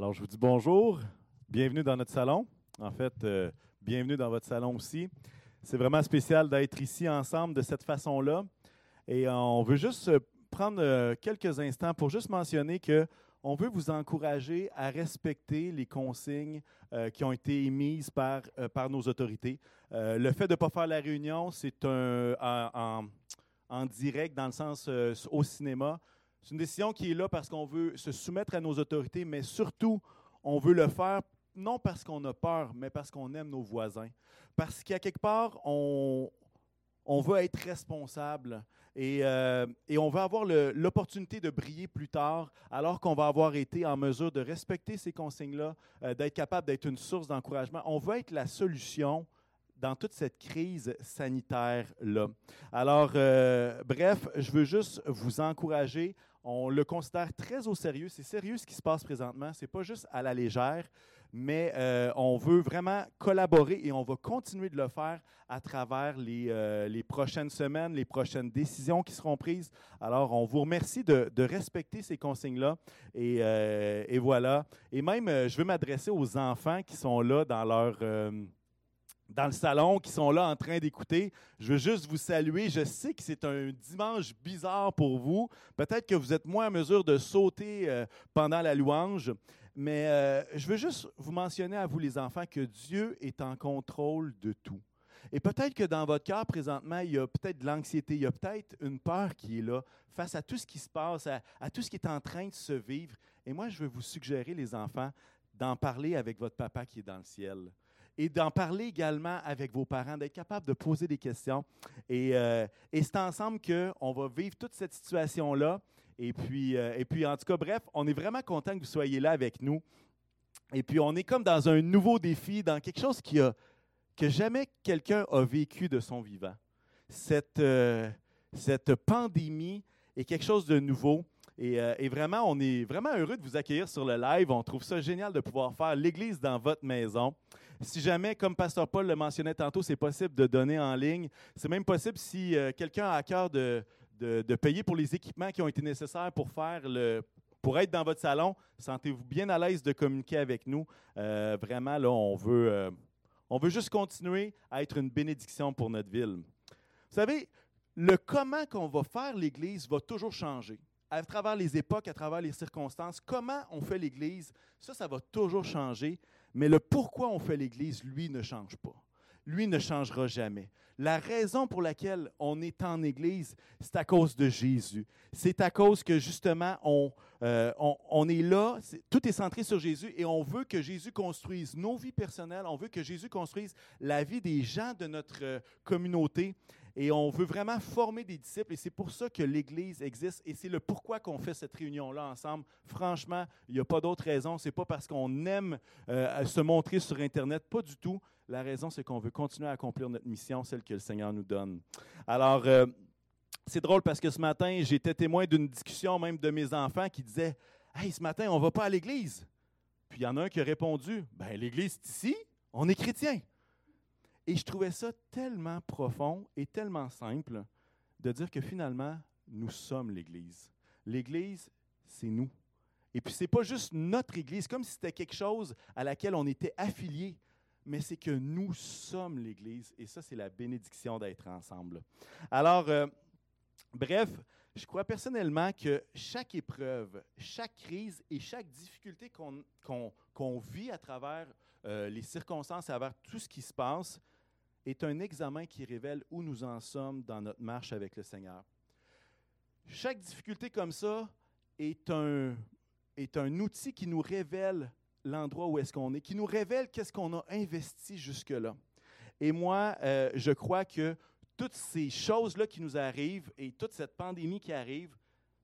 Alors, je vous dis bonjour, bienvenue dans notre salon. En fait, euh, bienvenue dans votre salon aussi. C'est vraiment spécial d'être ici ensemble de cette façon-là. Et on veut juste prendre euh, quelques instants pour juste mentionner que on veut vous encourager à respecter les consignes euh, qui ont été émises par, par nos autorités. le fait de ne pas faire la réunion, c'est un en, direct dans le sens au cinéma. C'est une décision qui est là parce qu'on veut se soumettre à nos autorités, mais surtout, on veut le faire non parce qu'on a peur, mais parce qu'on aime nos voisins. Parce qu'à quelque part, on, on veut être responsable et, euh, et on veut avoir l'opportunité de briller plus tard, alors qu'on va avoir été en mesure de respecter ces consignes-là, euh, d'être capable d'être une source d'encouragement. On veut être la solution dans toute cette crise sanitaire-là. Alors, euh, bref, je veux juste vous encourager. On le considère très au sérieux. C'est sérieux ce qui se passe présentement. Ce n'est pas juste à la légère, mais euh, on veut vraiment collaborer et on va continuer de le faire à travers les, euh, les prochaines semaines, les prochaines décisions qui seront prises. Alors, on vous remercie de, de respecter ces consignes-là. Et, et, voilà. Et même, je veux m'adresser aux enfants qui sont là dans leur dans le salon qui sont là en train d'écouter. Je veux juste vous saluer. Je sais que c'est un dimanche bizarre pour vous. Peut-être que vous êtes moins en mesure de sauter euh, pendant la louange, mais euh, je veux juste vous mentionner à vous les enfants que Dieu est en contrôle de tout. Et peut-être que dans votre cœur présentement, il y a peut-être de l'anxiété, il y a peut-être une peur qui est là face à tout ce qui se passe, à, à tout ce qui est en train de se vivre. Et moi, je veux vous suggérer, les enfants, d'en parler avec votre papa qui est dans le ciel et d'en parler également avec vos parents, d'être capable de poser des questions. Et, euh, c'est ensemble qu'on va vivre toute cette situation-là. Et puis, euh, et puis, en tout cas, bref, on est vraiment content que vous soyez là avec nous. Et puis, on est comme dans un nouveau défi, dans quelque chose qui a, que jamais quelqu'un a vécu de son vivant. Cette, euh, cette pandémie est quelque chose de nouveau. Et, vraiment, on est vraiment heureux de vous accueillir sur le live. On trouve ça génial de pouvoir faire l'Église dans votre maison. Si jamais, comme Pasteur Paul le mentionnait tantôt, c'est possible de donner en ligne. C'est même possible si euh, quelqu'un a à cœur de, de, payer pour les équipements qui ont été nécessaires pour faire le, pour être dans votre salon, sentez-vous bien à l'aise de communiquer avec nous. Euh, vraiment, là, on veut, on veut juste continuer à être une bénédiction pour notre ville. Vous savez, le comment qu'on va faire l'Église va toujours changer à travers les époques, à travers les circonstances, comment on fait l'Église, ça, ça va toujours changer, mais le pourquoi on fait l'Église, lui, ne change pas. Lui ne changera jamais. La raison pour laquelle on est en Église, c'est à cause de Jésus. C'est à cause que justement, on, euh, on, est là, tout est centré sur Jésus et on veut que Jésus construise nos vies personnelles, on veut que Jésus construise la vie des gens de notre euh, communauté. Et on veut vraiment former des disciples et c'est pour ça que l'Église existe et c'est le pourquoi qu'on fait cette réunion-là ensemble. Franchement, il n'y a pas d'autre raison. Ce n'est pas parce qu'on aime euh, se montrer sur Internet, pas du tout. La raison, c'est qu'on veut continuer à accomplir notre mission, celle que le Seigneur nous donne. Alors, euh, c'est drôle parce que ce matin, j'étais témoin d'une discussion même de mes enfants qui disaient Hey, ce matin, on ne va pas à l'Église. Puis il y en a un qui a répondu Ben, l'Église est ici, on est chrétien. Et je trouvais ça tellement profond et tellement simple de dire que finalement, nous sommes l'Église. L'Église, c'est nous. Et puis, ce n'est pas juste notre Église, comme si c'était quelque chose à laquelle on était affilié, mais c'est que nous sommes l'Église. Et ça, c'est la bénédiction d'être ensemble. Alors, euh, bref, je crois personnellement que chaque épreuve, chaque crise et chaque difficulté qu'on vit à travers euh, les circonstances, à travers tout ce qui se passe, est un examen qui révèle où nous en sommes dans notre marche avec le Seigneur. Chaque difficulté comme ça est un, est un outil qui nous révèle l'endroit où est-ce qu'on est, qui nous révèle qu'est-ce qu'on a investi jusque-là. Et moi, euh, je crois que toutes ces choses-là qui nous arrivent et toute cette pandémie qui arrive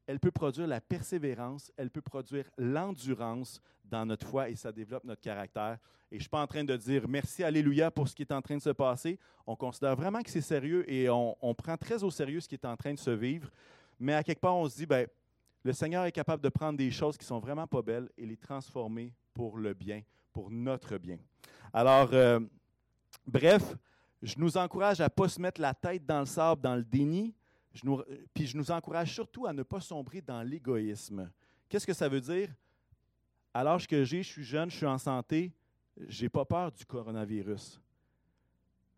elle peut produire la persévérance, elle peut produire l'endurance dans notre foi et ça développe notre caractère. Et je ne suis pas en train de dire merci, alléluia pour ce qui est en train de se passer. On considère vraiment que c'est sérieux et on, prend très au sérieux ce qui est en train de se vivre. Mais à quelque part, on se dit, ben, le Seigneur est capable de prendre des choses qui sont vraiment pas belles et les transformer pour le bien, pour notre bien. Alors, euh, bref, je nous encourage à ne pas se mettre la tête dans le sable, dans le déni, puis je nous encourage surtout à ne pas sombrer dans l'égoïsme. Qu'est-ce que ça veut dire? à l'âge que j'ai, je suis jeune, je suis en santé, j'ai pas peur du coronavirus.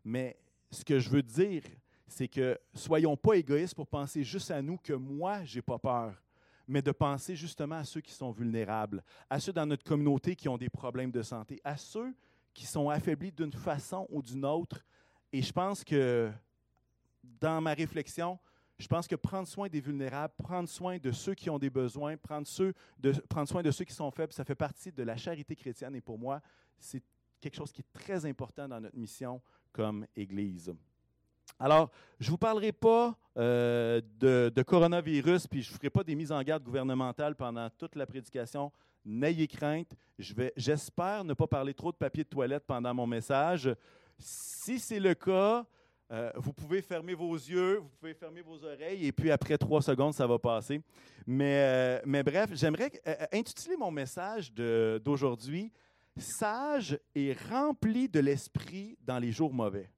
Mais ce que je veux dire, c'est que soyons pas égoïstes pour penser juste à nous que moi, j'ai pas peur, mais de penser justement à ceux qui sont vulnérables, à ceux dans notre communauté qui ont des problèmes de santé, à ceux qui sont affaiblis d'une façon ou d'une autre. Et je pense que dans ma réflexion, je pense que prendre soin des vulnérables, prendre soin de ceux qui ont des besoins, prendre, soin de ceux qui sont faibles, ça fait partie de la charité chrétienne. Et pour moi, c'est quelque chose qui est très important dans notre mission comme Église. Alors, je ne vous parlerai pas euh, de, coronavirus, puis je ne ferai pas des mises en garde gouvernementales pendant toute la prédication. N'ayez crainte. J'espère ne pas parler trop de papier de toilette pendant mon message. Si c'est le cas, euh, vous pouvez fermer vos yeux, vous pouvez fermer vos oreilles, et puis après trois secondes, ça va passer. Mais, euh, mais bref, j'aimerais intituler mon message d'aujourd'hui Sage et rempli de l'esprit dans les jours mauvais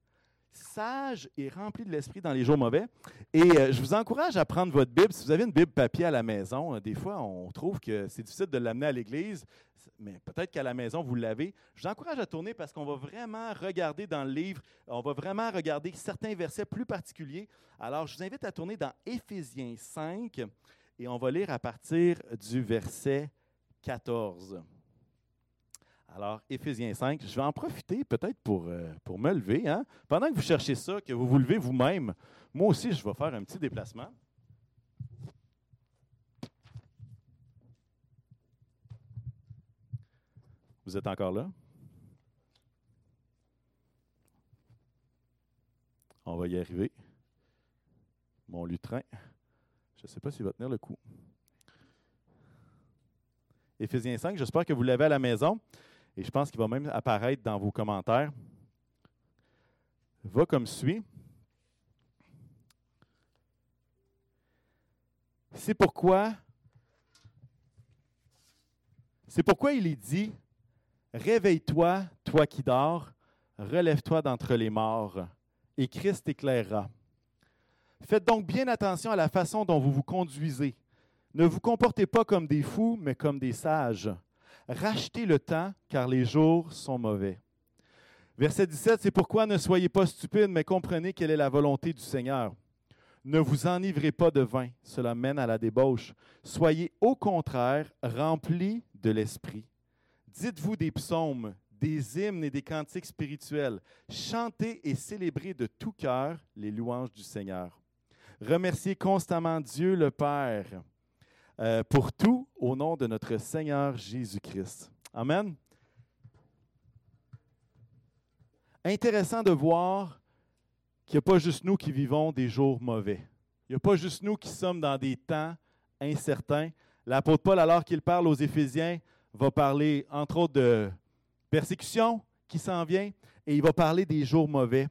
sage et rempli de l'esprit dans les jours mauvais. Et euh, je vous encourage à prendre votre Bible. Si vous avez une Bible papier à la maison, euh, des fois, on trouve que c'est difficile de l'amener à l'église, mais peut-être qu'à la maison, vous l'avez. Je vous encourage à tourner parce qu'on va vraiment regarder dans le livre, on va vraiment regarder certains versets plus particuliers. Alors, je vous invite à tourner dans Éphésiens 5 et on va lire à partir du verset 14. Alors, Éphésiens 5, je vais en profiter peut-être pour, euh, pour me lever. Hein. Pendant que vous cherchez ça, que vous vous levez vous-même, moi aussi, je vais faire un petit déplacement. Vous êtes encore là? On va y arriver. Mon lutrin. Je ne sais pas s'il va tenir le coup. Éphésiens 5, j'espère que vous l'avez à la maison et je pense qu'il va même apparaître dans vos commentaires, va comme suit. C'est pourquoi, c'est pourquoi il est dit, Réveille-toi, toi qui dors, relève-toi d'entre les morts, et Christ éclairera. Faites donc bien attention à la façon dont vous vous conduisez. Ne vous comportez pas comme des fous, mais comme des sages. Rachetez le temps, car les jours sont mauvais. Verset 17, c'est pourquoi ne soyez pas stupides, mais comprenez quelle est la volonté du Seigneur. Ne vous enivrez pas de vin, cela mène à la débauche. Soyez au contraire remplis de l'Esprit. Dites-vous des psaumes, des hymnes et des cantiques spirituels. Chantez et célébrez de tout cœur les louanges du Seigneur. Remerciez constamment Dieu le Père euh, pour tout au nom de notre Seigneur Jésus-Christ. Amen. Intéressant de voir qu'il n'y a pas juste nous qui vivons des jours mauvais. Il n'y a pas juste nous qui sommes dans des temps incertains. L'apôtre Paul, alors qu'il parle aux Éphésiens, va parler entre autres de persécution qui s'en vient et il va parler des jours mauvais.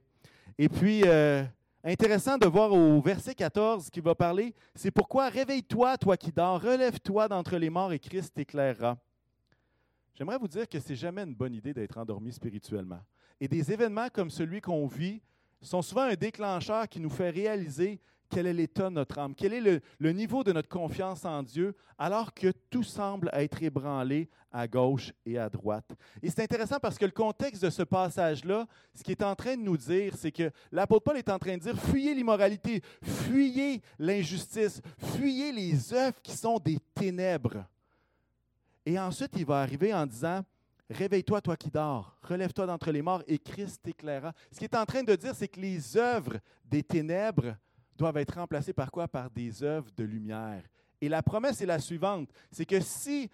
Et puis, euh, Intéressant de voir au verset 14 qui va parler, c'est pourquoi réveille-toi, toi qui dors, relève-toi d'entre les morts et Christ t'éclairera. J'aimerais vous dire que c'est jamais une bonne idée d'être endormi spirituellement. Et des événements comme celui qu'on vit sont souvent un déclencheur qui nous fait réaliser quel est l'état de notre âme, quel est le, niveau de notre confiance en Dieu, alors que tout semble être ébranlé à gauche et à droite. Et c'est intéressant parce que le contexte de ce passage-là, ce qu'il est en train de nous dire, c'est que l'apôtre Paul est en train de dire, fuyez l'immoralité, fuyez l'injustice, fuyez les œuvres qui sont des ténèbres. Et ensuite, il va arriver en disant, Réveille-toi, toi qui dors, relève-toi d'entre les morts et Christ t'éclairera. Ce qu'il est en train de dire, c'est que les œuvres des ténèbres doivent être remplacés par quoi? Par des œuvres de lumière. Et la promesse est la suivante, c'est que si,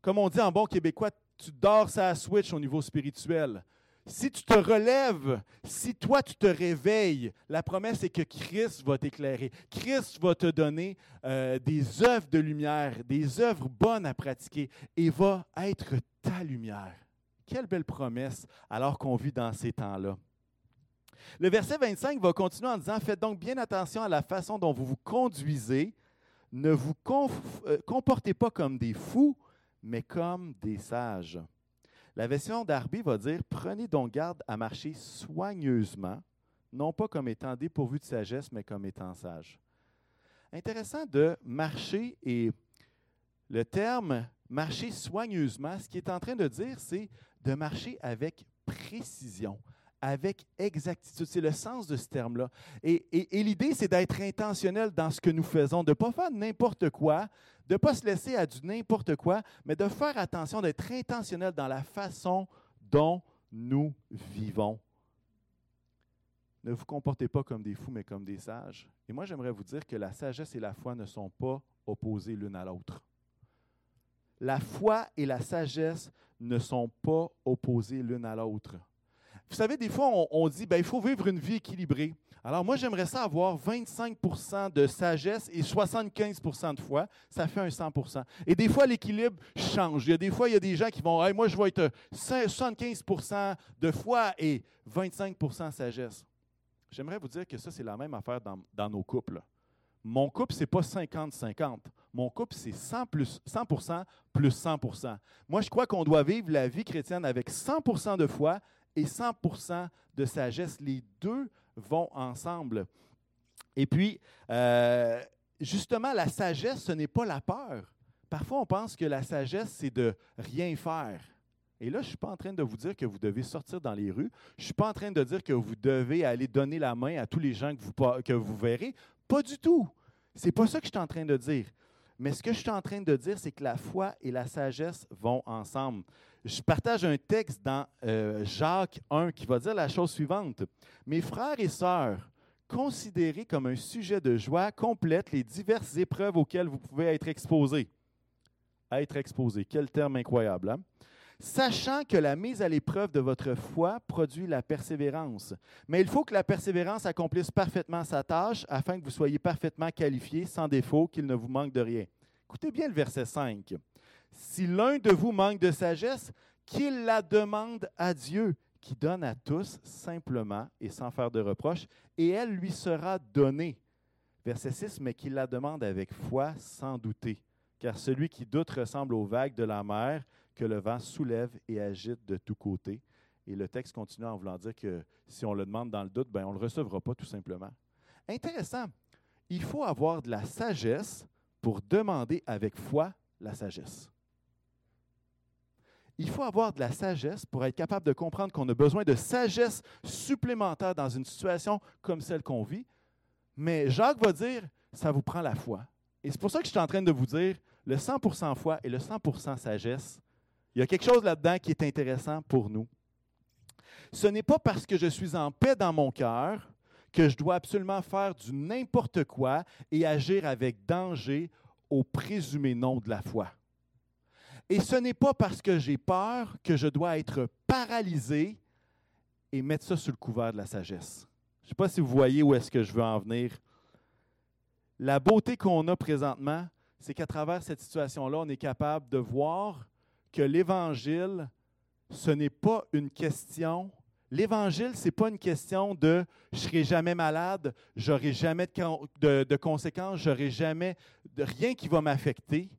comme on dit en bon québécois, tu dors sa switch au niveau spirituel, si tu te relèves, si toi tu te réveilles, la promesse est que Christ va t'éclairer. Christ va te donner euh, des œuvres de lumière, des œuvres bonnes à pratiquer et va être ta lumière. Quelle belle promesse alors qu'on vit dans ces temps-là. Le verset 25 va continuer en disant, faites donc bien attention à la façon dont vous vous conduisez. Ne vous euh, comportez pas comme des fous, mais comme des sages. La version d'Arby va dire, prenez donc garde à marcher soigneusement, non pas comme étant dépourvu de sagesse, mais comme étant sage. Intéressant de marcher et le terme marcher soigneusement, ce qu'il est en train de dire, c'est de marcher avec précision, avec exactitude. C'est le sens de ce terme-là. Et, l'idée, c'est d'être intentionnel dans ce que nous faisons, de ne pas faire n'importe quoi, de ne pas se laisser à du n'importe quoi, mais de faire attention, d'être intentionnel dans la façon dont nous vivons. Ne vous comportez pas comme des fous, mais comme des sages. Et moi, j'aimerais vous dire que la sagesse et la foi ne sont pas opposées l'une à l'autre. La foi et la sagesse ne sont pas opposées l'une à l'autre. Vous savez, des fois, on, dit, ben, il faut vivre une vie équilibrée. Alors moi, j'aimerais ça avoir 25% de sagesse et 75% de foi. Ça fait un 100% Et des fois, l'équilibre change. Il y a des fois, il y a des gens qui vont, moi, je vais être 75% de foi et 25% sagesse. J'aimerais vous dire que ça, c'est la même affaire dans, nos couples. Mon couple, ce n'est pas 50-50. Mon couple, c'est 100, plus, 100 plus 100% Moi, je crois qu'on doit vivre la vie chrétienne avec 100% de foi et 100% de sagesse. Les deux vont ensemble. Et puis, euh, justement, la sagesse, ce n'est pas la peur. Parfois, on pense que la sagesse, c'est de rien faire. Et là, je ne suis pas en train de vous dire que vous devez sortir dans les rues. Je ne suis pas en train de dire que vous devez aller donner la main à tous les gens que vous, que vous verrez. Pas du tout. Ce n'est pas ça que je suis en train de dire. Mais ce que je suis en train de dire, c'est que la foi et la sagesse vont ensemble. Je partage un texte dans euh, Jacques 1 qui va dire la chose suivante. Mes frères et sœurs, considérez comme un sujet de joie complète les diverses épreuves auxquelles vous pouvez être exposés. Être exposé, quel terme incroyable. Hein? Sachant que la mise à l'épreuve de votre foi produit la persévérance. Mais il faut que la persévérance accomplisse parfaitement sa tâche afin que vous soyez parfaitement qualifié, sans défaut, qu'il ne vous manque de rien. Écoutez bien le verset 5. Si l'un de vous manque de sagesse, qu'il la demande à Dieu, qui donne à tous simplement et sans faire de reproche, et elle lui sera donnée. Verset 6, mais qu'il la demande avec foi, sans douter. Car celui qui doute ressemble aux vagues de la mer, que le vent soulève et agite de tous côtés. Et le texte continue en voulant dire que si on le demande dans le doute, ben on ne le recevra pas tout simplement. Intéressant. Il faut avoir de la sagesse pour demander avec foi la sagesse. Il faut avoir de la sagesse pour être capable de comprendre qu'on a besoin de sagesse supplémentaire dans une situation comme celle qu'on vit. Mais Jacques va dire, ça vous prend la foi. Et c'est pour ça que je suis en train de vous dire, le 100% foi et le 100% sagesse, il y a quelque chose là-dedans qui est intéressant pour nous. Ce n'est pas parce que je suis en paix dans mon cœur que je dois absolument faire du n'importe quoi et agir avec danger au présumé nom de la foi. Et ce n'est pas parce que j'ai peur que je dois être paralysé et mettre ça sous le couvert de la sagesse. Je ne sais pas si vous voyez où est-ce que je veux en venir. La beauté qu'on a présentement, c'est qu'à travers cette situation-là, on est capable de voir que l'Évangile, ce n'est pas une question. L'Évangile, ce n'est pas une question de je serai jamais malade, j'aurai jamais de, de, conséquences, j'aurai jamais de rien qui va m'affecter.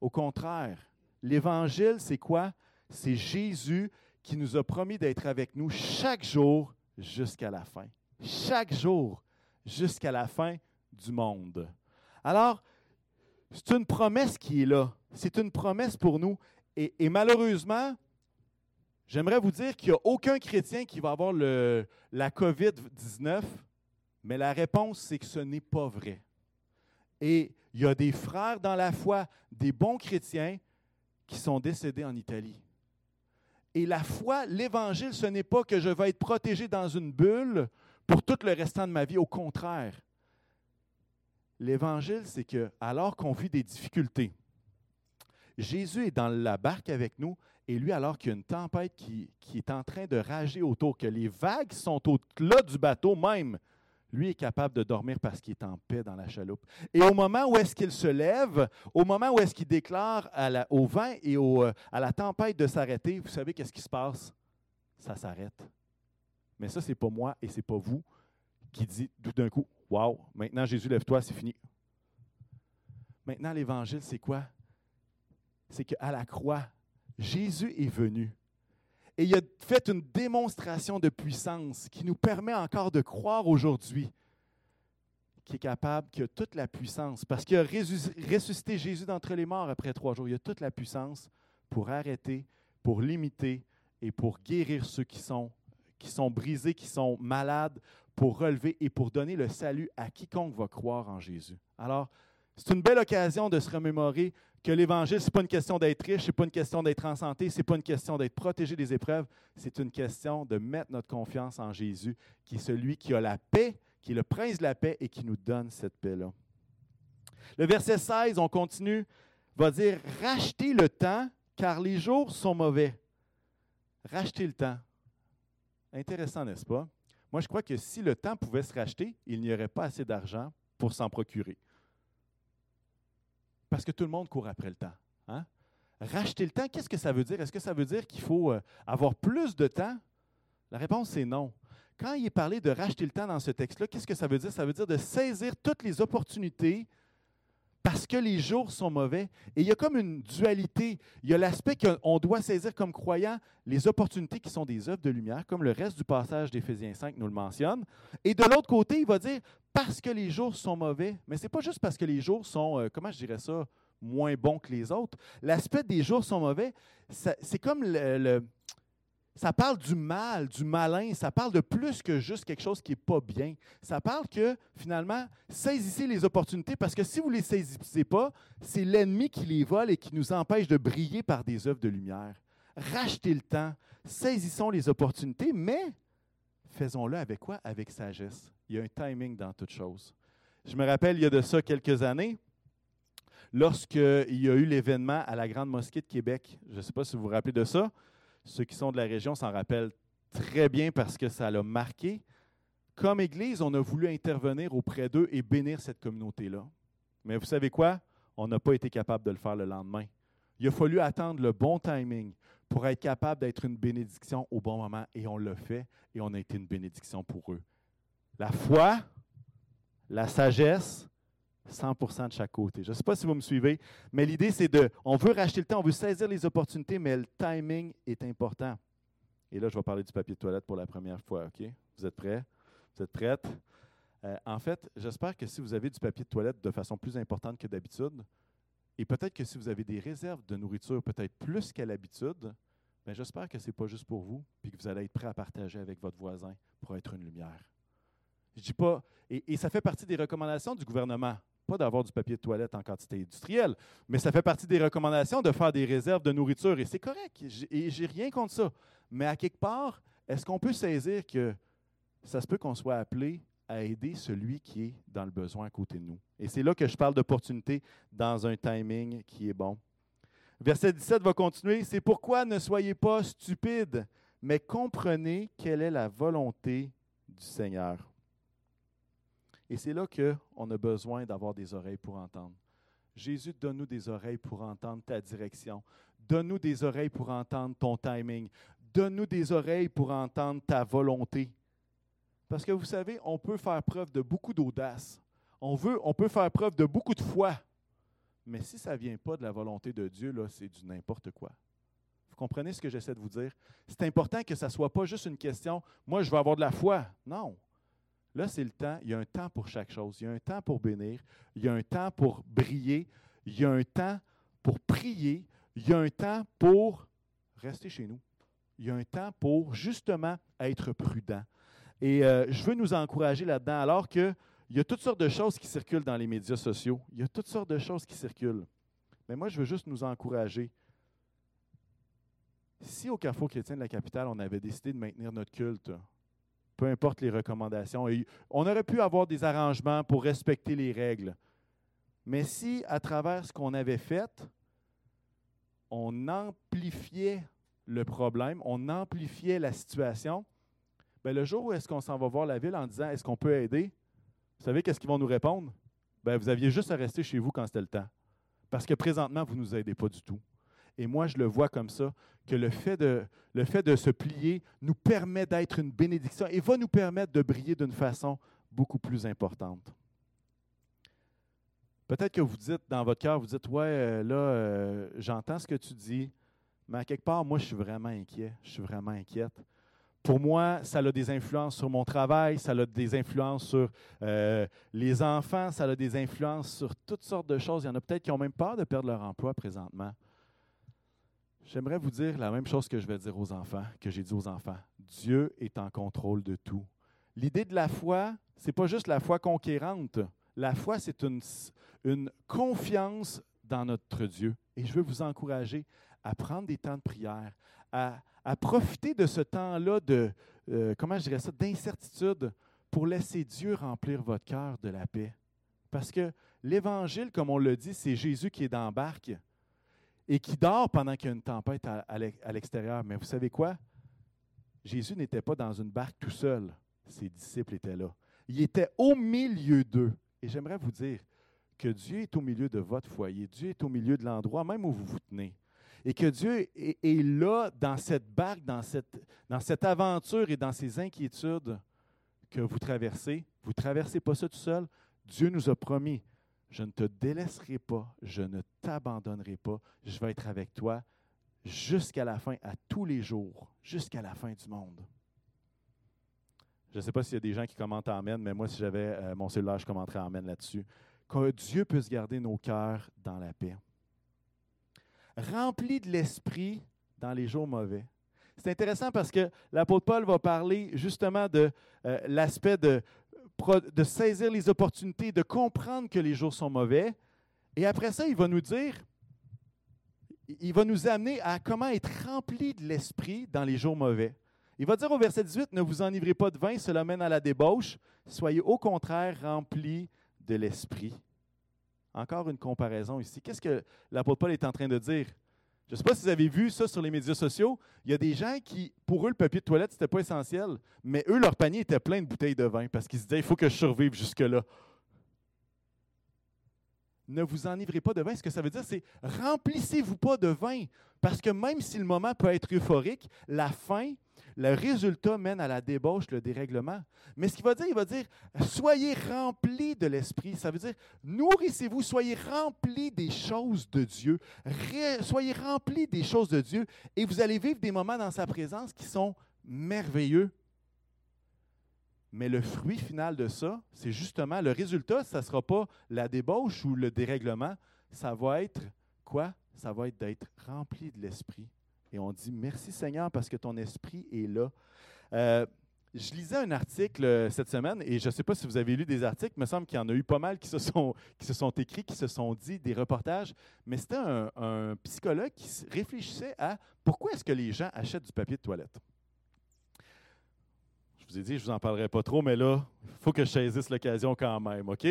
Au contraire, l'Évangile, c'est quoi? C'est Jésus qui nous a promis d'être avec nous chaque jour jusqu'à la fin. Chaque jour jusqu'à la fin du monde. Alors, c'est une promesse qui est là. C'est une promesse pour nous. Et, malheureusement, j'aimerais vous dire qu'il n'y a aucun chrétien qui va avoir la COVID-19, mais la réponse, c'est que ce n'est pas vrai. Et il y a des frères dans la foi, des bons chrétiens, qui sont décédés en Italie. Et la foi, l'Évangile, ce n'est pas que je vais être protégé dans une bulle pour tout le restant de ma vie. Au contraire, l'Évangile, c'est que alors qu'on vit des difficultés, Jésus est dans la barque avec nous et lui, alors qu'il y a une tempête qui, est en train de rager autour, que les vagues sont au-delà du bateau même, lui est capable de dormir parce qu'il est en paix dans la chaloupe. Et au moment où est-ce qu'il se lève, au moment où est-ce qu'il déclare au vent et euh, à la tempête de s'arrêter, vous savez qu'est-ce qui se passe? Ça s'arrête. Mais ça, ce n'est pas moi et ce n'est pas vous qui dit tout d'un coup, Wow, maintenant Jésus, lève-toi, c'est fini. Maintenant, l'Évangile, c'est quoi? C'est qu'à la croix, Jésus est venu. Et il a fait une démonstration de puissance qui nous permet encore de croire aujourd'hui qui est capable, qui a toute la puissance, parce qu'il a ressuscité Jésus d'entre les morts après trois jours. Il a toute la puissance pour arrêter, pour limiter et pour guérir ceux qui sont, qui sont brisés, qui sont malades, pour relever et pour donner le salut à quiconque va croire en Jésus. Alors, c'est une belle occasion de se remémorer que l'Évangile, ce n'est pas une question d'être riche, ce n'est pas une question d'être en santé, ce n'est pas une question d'être protégé des épreuves, c'est une question de mettre notre confiance en Jésus, qui est celui qui a la paix, qui est le prince de la paix et qui nous donne cette paix-là. Le verset 16, on continue, va dire Rachetez le temps, car les jours sont mauvais. Rachetez le temps. Intéressant, n'est-ce pas? Moi, je crois que si le temps pouvait se racheter, il n'y aurait pas assez d'argent pour s'en procurer. Parce que tout le monde court après le temps. Hein? Racheter le temps, qu'est-ce que ça veut dire? Est-ce que ça veut dire qu'il faut euh, avoir plus de temps? La réponse, c'est non. Quand il est parlé de racheter le temps dans ce texte-là, qu'est-ce que ça veut dire? Ça veut dire de saisir toutes les opportunités parce que les jours sont mauvais. Et il y a comme une dualité. Il y a l'aspect qu'on doit saisir comme croyant les opportunités qui sont des œuvres de lumière, comme le reste du passage d'Éphésiens 5 nous le mentionne. Et de l'autre côté, il va dire parce que les jours sont mauvais. Mais ce n'est pas juste parce que les jours sont, euh, comment je dirais ça, moins bons que les autres. L'aspect des jours sont mauvais, c'est comme le, ça parle du mal, du malin, ça parle de plus que juste quelque chose qui n'est pas bien. Ça parle que finalement, saisissez les opportunités parce que si vous ne les saisissez pas, c'est l'ennemi qui les vole et qui nous empêche de briller par des œuvres de lumière. Rachetez le temps, saisissons les opportunités, mais faisons-le avec quoi? Avec sagesse. Il y a un timing dans toute chose. Je me rappelle, il y a de ça quelques années, lorsqu'il y a eu l'événement à la Grande Mosquée de Québec. Je ne sais pas si vous vous rappelez de ça. Ceux qui sont de la région s'en rappellent très bien parce que ça l'a marqué. Comme Église, on a voulu intervenir auprès d'eux et bénir cette communauté-là. Mais vous savez quoi? On n'a pas été capable de le faire le lendemain. Il a fallu attendre le bon timing pour être capable d'être une bénédiction au bon moment et on l'a fait et on a été une bénédiction pour eux. La foi, la sagesse, 100% de chaque côté. Je ne sais pas si vous me suivez, mais l'idée, c'est de, on veut racheter le temps, on veut saisir les opportunités, mais le timing est important. Et là, je vais parler du papier de toilette pour la première fois, OK? Vous êtes prêts? Vous êtes prêtes? Euh, en fait, j'espère que si vous avez du papier de toilette de façon plus importante que d'habitude, et peut-être que si vous avez des réserves de nourriture peut-être plus qu'à l'habitude, ben, j'espère que ce n'est pas juste pour vous, puis que vous allez être prêt à partager avec votre voisin pour être une lumière. Je dis pas, et ça fait partie des recommandations du gouvernement pas d'avoir du papier de toilette en quantité industrielle, mais ça fait partie des recommandations de faire des réserves de nourriture et c'est correct. Et j'ai rien contre ça. Mais à quelque part, est-ce qu'on peut saisir que ça se peut qu'on soit appelé à aider celui qui est dans le besoin à côté de nous? Et c'est là que je parle d'opportunité dans un timing qui est bon. Verset 17 va continuer. C'est pourquoi ne soyez pas stupides, mais comprenez quelle est la volonté du Seigneur. Et c'est là qu'on a besoin d'avoir des oreilles pour entendre. Jésus, donne-nous des oreilles pour entendre ta direction. Donne-nous des oreilles pour entendre ton timing. Donne-nous des oreilles pour entendre ta volonté. Parce que vous savez, on peut faire preuve de beaucoup d'audace. On, on peut faire preuve de beaucoup de foi. Mais si ça ne vient pas de la volonté de Dieu, là, c'est du n'importe quoi. Vous comprenez ce que j'essaie de vous dire? C'est important que ça ne soit pas juste une question, moi je veux avoir de la foi. Non. Là, c'est le temps. Il y a un temps pour chaque chose. Il y a un temps pour bénir. Il y a un temps pour briller. Il y a un temps pour prier. Il y a un temps pour rester chez nous. Il y a un temps pour justement être prudent. Et euh, je veux nous encourager là-dedans, alors qu'il y a toutes sortes de choses qui circulent dans les médias sociaux. Il y a toutes sortes de choses qui circulent. Mais moi, je veux juste nous encourager. Si au Carrefour chrétien de la capitale, on avait décidé de maintenir notre culte peu importe les recommandations. on aurait pu avoir des arrangements pour respecter les règles. Mais si, à travers ce qu'on avait fait, on amplifiait le problème, on amplifiait la situation, bien, le jour où est-ce qu'on s'en va voir la ville en disant est-ce qu'on peut aider, vous savez qu'est-ce qu'ils vont nous répondre? Bien, vous aviez juste à rester chez vous quand c'était le temps. Parce que présentement, vous ne nous aidez pas du tout. Et moi, je le vois comme ça, que le fait de, le fait de se plier nous permet d'être une bénédiction et va nous permettre de briller d'une façon beaucoup plus importante. Peut-être que vous dites dans votre cœur, vous dites, ouais, euh, là, euh, j'entends ce que tu dis, mais à quelque part, moi, je suis vraiment inquiet, je suis vraiment inquiète. pour moi, ça a des influences sur mon travail, ça a des influences sur euh, les enfants, ça a des influences sur toutes sortes de choses. Il y en a peut-être qui ont même peur de perdre leur emploi présentement. J'aimerais vous dire la même chose que je vais dire aux enfants, que j'ai dit aux enfants. Dieu est en contrôle de tout. L'idée de la foi, c'est pas juste la foi conquérante. La foi, c'est une, une confiance dans notre Dieu. Et je veux vous encourager à prendre des temps de prière, à, profiter de ce temps-là de, euh, comment je dirais ça, d'incertitude pour laisser Dieu remplir votre cœur de la paix. Parce que l'Évangile, comme on le dit, c'est Jésus qui est dans la barque et qui dort pendant qu'il y a une tempête à l'extérieur. Mais vous savez quoi? Jésus n'était pas dans une barque tout seul. Ses disciples étaient là. Il était au milieu d'eux. Et j'aimerais vous dire que Dieu est au milieu de votre foyer. Dieu est au milieu de l'endroit même où vous vous tenez et que Dieu est, là dans cette barque, dans cette, dans cette aventure et dans ces inquiétudes que vous traversez. Vous ne traversez pas ça tout seul. Dieu nous a promis, je ne te délaisserai pas, je ne t'abandonnerai pas, je vais être avec toi jusqu'à la fin, à tous les jours, jusqu'à la fin du monde. Je ne sais pas s'il y a des gens qui commentent Amen, mais moi, si j'avais euh, mon cellulaire, je commenterais Amen là-dessus. Que Dieu puisse garder nos cœurs dans la paix rempli de l'esprit dans les jours mauvais. C'est intéressant parce que l'apôtre Paul va parler justement de euh, l'aspect de, de saisir les opportunités, de comprendre que les jours sont mauvais. Et après ça, il va nous dire, il va nous amener à comment être rempli de l'esprit dans les jours mauvais. Il va dire au verset 18, ne vous enivrez pas de vin, cela mène à la débauche, soyez au contraire remplis de l'esprit. Encore une comparaison ici. Qu'est-ce que l'apôtre Paul est en train de dire? Je ne sais pas si vous avez vu ça sur les médias sociaux. Il y a des gens qui, pour eux, le papier de toilette, ce n'était pas essentiel, mais eux, leur panier était plein de bouteilles de vin parce qu'ils se disaient, il faut que je survive jusque-là. Ne vous enivrez pas de vin. Ce que ça veut dire, c'est remplissez-vous pas de vin. Parce que même si le moment peut être euphorique, la fin le résultat mène à la débauche, le dérèglement. Mais ce qu'il va dire, il va dire, soyez remplis de l'Esprit. Ça veut dire, nourrissez-vous, soyez remplis des choses de Dieu. soyez remplis des choses de Dieu et vous allez vivre des moments dans sa présence qui sont merveilleux. Mais le fruit final de ça, c'est justement le résultat, ça ne sera pas la débauche ou le dérèglement, ça va être quoi? Ça va être d'être rempli de l'Esprit et on dit merci Seigneur parce que ton esprit est là. Euh, je lisais un article euh, cette semaine et je ne sais pas si vous avez lu des articles, il me semble qu'il y en a eu pas mal qui se sont, écrits, qui se sont dit des reportages, mais c'était un, psychologue qui réfléchissait à pourquoi est-ce que les gens achètent du papier de toilette. Je vous ai dit, je ne vous en parlerai pas trop, mais là, il faut que je saisisse l'occasion quand même, OK?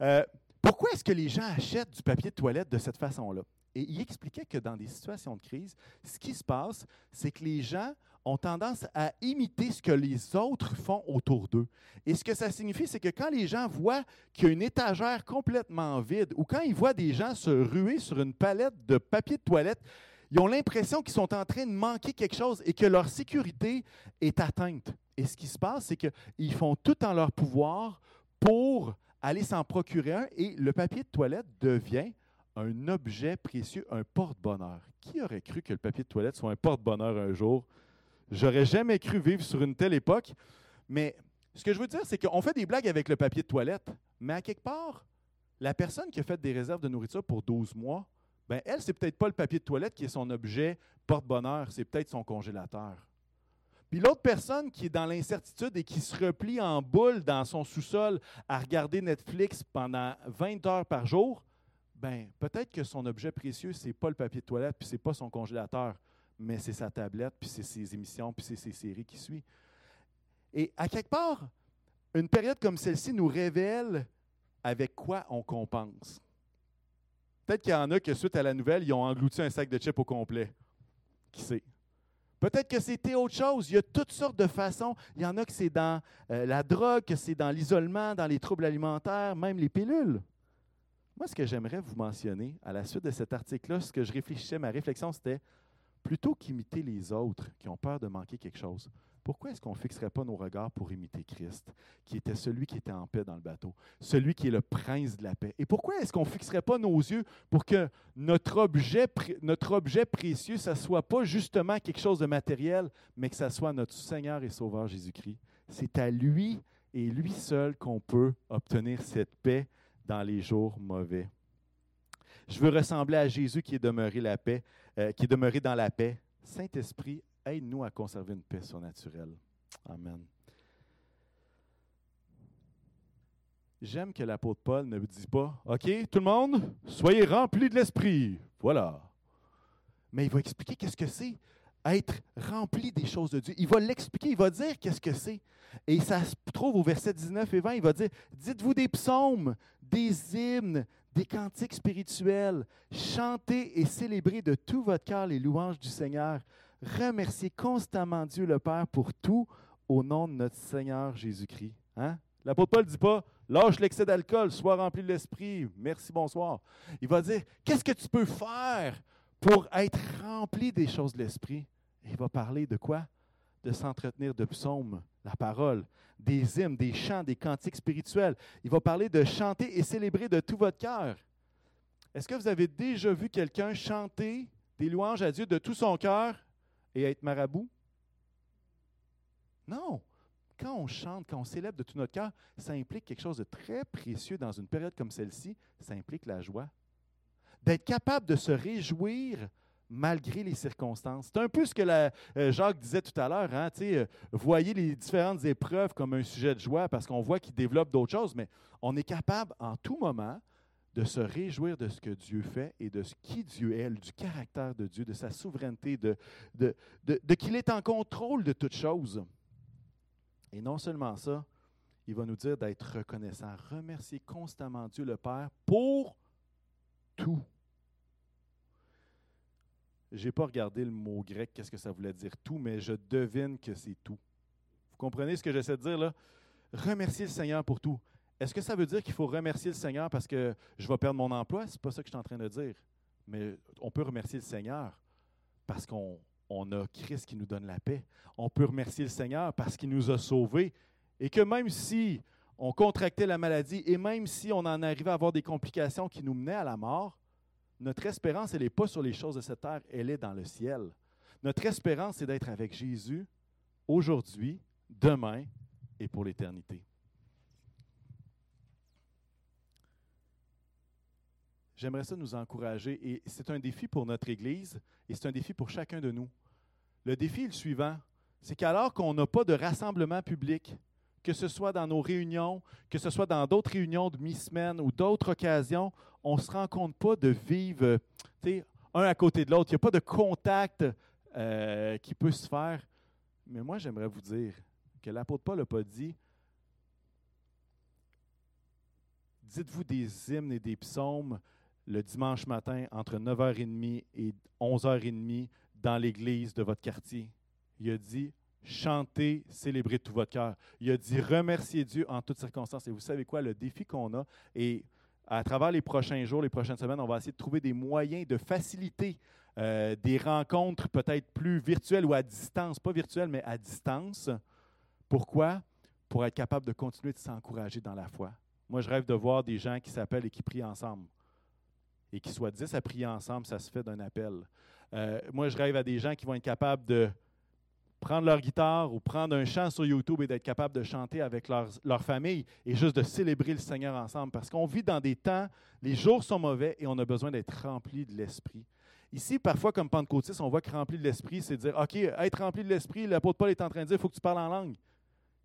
Euh, pourquoi est-ce que les gens achètent du papier de toilette de cette façon-là? Et il expliquait que dans des situations de crise, ce qui se passe, c'est que les gens ont tendance à imiter ce que les autres font autour d'eux. Et ce que ça signifie, c'est que quand les gens voient qu'il y a une étagère complètement vide ou quand ils voient des gens se ruer sur une palette de papier de toilette, ils ont l'impression qu'ils sont en train de manquer quelque chose et que leur sécurité est atteinte. Et ce qui se passe, c'est qu'ils font tout en leur pouvoir pour aller s'en procurer un et le papier de toilette devient un objet précieux, un porte-bonheur. Qui aurait cru que le papier de toilette soit un porte-bonheur un jour? J'aurais jamais cru vivre sur une telle époque. Mais ce que je veux dire, c'est qu'on fait des blagues avec le papier de toilette, mais à quelque part, la personne qui a fait des réserves de nourriture pour 12 mois, ben elle, c'est peut-être pas le papier de toilette qui est son objet porte-bonheur, c'est peut-être son congélateur. Puis l'autre personne qui est dans l'incertitude et qui se replie en boule dans son sous-sol à regarder Netflix pendant 20 heures par jour, ben peut-être que son objet précieux, ce n'est pas le papier de toilette, puis ce n'est pas son congélateur, mais c'est sa tablette, puis c'est ses émissions, puis c'est ses séries qui suivent. Et à quelque part, une période comme celle-ci nous révèle avec quoi on compense. Peut-être qu'il y en a que suite à la nouvelle, ils ont englouti un sac de chips au complet. Qui sait? Peut-être que c'était autre chose. Il y a toutes sortes de façons. Il y en a que c'est dans euh, la drogue, que c'est dans l'isolement, dans les troubles alimentaires, même les pilules. Moi, ce que j'aimerais vous mentionner à la suite de cet article-là, ce que je réfléchissais, ma réflexion, c'était plutôt qu'imiter les autres qui ont peur de manquer quelque chose, pourquoi est-ce qu'on ne fixerait pas nos regards pour imiter Christ, qui était celui qui était en paix dans le bateau, celui qui est le prince de la paix? Et pourquoi est-ce qu'on ne fixerait pas nos yeux pour que notre objet, précieux, ça ne soit pas justement quelque chose de matériel, mais que ça soit notre Seigneur et Sauveur Jésus-Christ? C'est à lui et lui seul qu'on peut obtenir cette paix dans les jours mauvais. Je veux ressembler à Jésus qui est demeuré la paix, euh, qui est demeuré dans la paix. Saint-Esprit, aide-nous à conserver une paix surnaturelle. Amen. J'aime que l'apôtre Paul ne dit pas OK, tout le monde, soyez remplis de l'esprit. Voilà. Mais il va expliquer qu'est-ce que c'est être rempli des choses de Dieu. Il va l'expliquer, il va dire qu'est-ce que c'est. Et ça se trouve au verset 19 et 20, il va dire Dites-vous des psaumes, des hymnes, des cantiques spirituels, chantez et célébrez de tout votre cœur les louanges du Seigneur. Remerciez constamment Dieu le Père pour tout au nom de notre Seigneur Jésus-Christ. Hein? L'apôtre Paul ne dit pas lâche l'excès d'alcool, sois rempli de l'esprit, merci, bonsoir. Il va dire qu'est-ce que tu peux faire pour être rempli des choses de l'esprit? Il va parler de quoi? De s'entretenir de psaumes, la parole, des hymnes, des chants, des cantiques spirituels. Il va parler de chanter et célébrer de tout votre cœur. Est-ce que vous avez déjà vu quelqu'un chanter des louanges à Dieu de tout son cœur et être marabout? Non. Quand on chante, quand on célèbre de tout notre cœur, ça implique quelque chose de très précieux dans une période comme celle-ci. Ça implique la joie. D'être capable de se réjouir malgré les circonstances. C'est un peu ce que euh, Jacques disait tout à l'heure. Hein, euh, voyez les différentes épreuves comme un sujet de joie parce qu'on voit qu'il développe d'autres choses, mais on est capable en tout moment de se réjouir de ce que Dieu fait et de ce qui Dieu est, du caractère de Dieu, de sa souveraineté, de, de, de qu'il est en contrôle de toutes choses. Et non seulement ça, il va nous dire d'être reconnaissant, remercier constamment Dieu le Père pour tout. Je n'ai pas regardé le mot grec, qu'est-ce que ça voulait dire tout, mais je devine que c'est tout. Vous comprenez ce que j'essaie de dire là? Remercier le Seigneur pour tout. Est-ce que ça veut dire qu'il faut remercier le Seigneur parce que je vais perdre mon emploi? Ce n'est pas ça que je suis en train de dire. Mais on peut remercier le Seigneur parce qu'on a Christ qui nous donne la paix. On peut remercier le Seigneur parce qu'il nous a sauvés. Et que même si on contractait la maladie et même si on en arrivait à avoir des complications qui nous menaient à la mort, notre espérance, elle n'est pas sur les choses de cette terre, elle est dans le ciel. Notre espérance, c'est d'être avec Jésus aujourd'hui, demain et pour l'éternité. J'aimerais ça nous encourager et c'est un défi pour notre Église et c'est un défi pour chacun de nous. Le défi est le suivant, c'est qu'alors qu'on n'a pas de rassemblement public, que ce soit dans nos réunions, que ce soit dans d'autres réunions de mi-semaine ou d'autres occasions, on ne se rend compte pas de vivre un à côté de l'autre. Il n'y a pas de contact euh, qui peut se faire. Mais moi, j'aimerais vous dire que l'apôtre Paul n'a pas dit Dites-vous des hymnes et des psaumes le dimanche matin entre 9h30 et 11h30 dans l'église de votre quartier. Il a dit chanter, célébrer tout votre cœur. Il a dit remercier Dieu en toutes circonstances. Et vous savez quoi, le défi qu'on a, et à travers les prochains jours, les prochaines semaines, on va essayer de trouver des moyens de faciliter euh, des rencontres peut-être plus virtuelles ou à distance, pas virtuelles, mais à distance. Pourquoi? Pour être capable de continuer de s'encourager dans la foi. Moi, je rêve de voir des gens qui s'appellent et qui prient ensemble. Et qui soient dix à prier ensemble, ça se fait d'un appel. Euh, moi, je rêve à des gens qui vont être capables de prendre leur guitare ou prendre un chant sur YouTube et d'être capable de chanter avec leur, famille et juste de célébrer le Seigneur ensemble. Parce qu'on vit dans des temps, les jours sont mauvais et on a besoin d'être rempli de l'Esprit. Ici, parfois, comme pentecôtiste, on voit que rempli de l'Esprit, c'est dire, OK, être rempli de l'Esprit, l'apôtre Paul est en train de dire, il faut que tu parles en langue.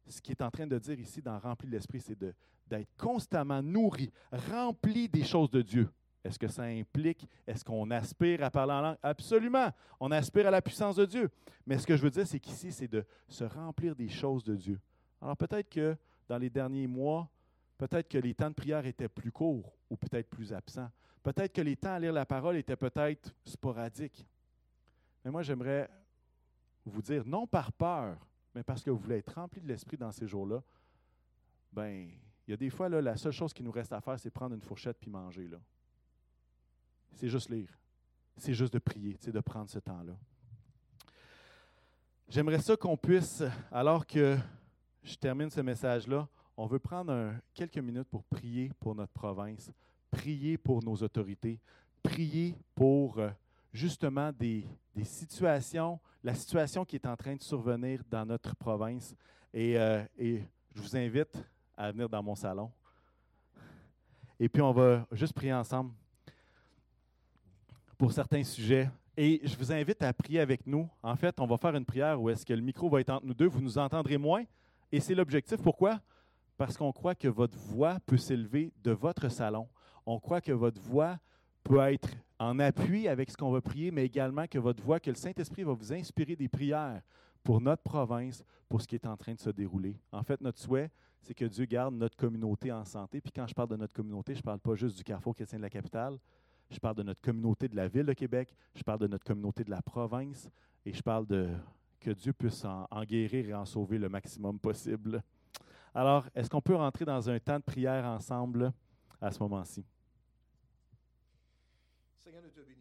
Ce qu'il est en train de dire ici dans rempli de l'Esprit, c'est d'être constamment nourri, rempli des choses de Dieu. Est-ce que ça implique, est-ce qu'on aspire à parler en langue? Absolument. On aspire à la puissance de Dieu. Mais ce que je veux dire, c'est qu'ici, c'est de se remplir des choses de Dieu. Alors peut-être que dans les derniers mois, peut-être que les temps de prière étaient plus courts ou peut-être plus absents. Peut-être que les temps à lire la parole étaient peut-être sporadiques. Mais moi, j'aimerais vous dire, non par peur, mais parce que vous voulez être rempli de l'Esprit dans ces jours-là, ben, il y a des fois, là, la seule chose qui nous reste à faire, c'est prendre une fourchette puis manger. Là c'est juste lire. C'est juste de prier, c'est de prendre ce temps-là. J'aimerais ça qu'on puisse, alors que je termine ce message-là, on veut prendre quelques minutes pour prier pour notre province, prier pour nos autorités, prier pour euh, justement des, situations, la situation qui est en train de survenir dans notre province. Et, euh, et je vous invite à venir dans mon salon. Et puis on va juste prier ensemble pour certains sujets. Et je vous invite à prier avec nous. En fait, on va faire une prière où est-ce que le micro va être entre nous deux. Vous nous entendrez moins. Et c'est l'objectif. Pourquoi? Parce qu'on croit que votre voix peut s'élever de votre salon. On croit que votre voix peut être en appui avec ce qu'on va prier, mais également que votre voix, que le Saint-Esprit va vous inspirer des prières pour notre province, pour ce qui est en train de se dérouler. En fait, notre souhait, c'est que Dieu garde notre communauté en santé. Puis quand je parle de notre communauté, je ne parle pas juste du Carrefour chrétien de la capitale, je parle de notre communauté de la ville de Québec, je parle de notre communauté de la province et je parle de que Dieu puisse en, guérir et en sauver le maximum possible. Alors, est-ce qu'on peut rentrer dans un temps de prière ensemble à ce moment-ci? Seigneur, nous.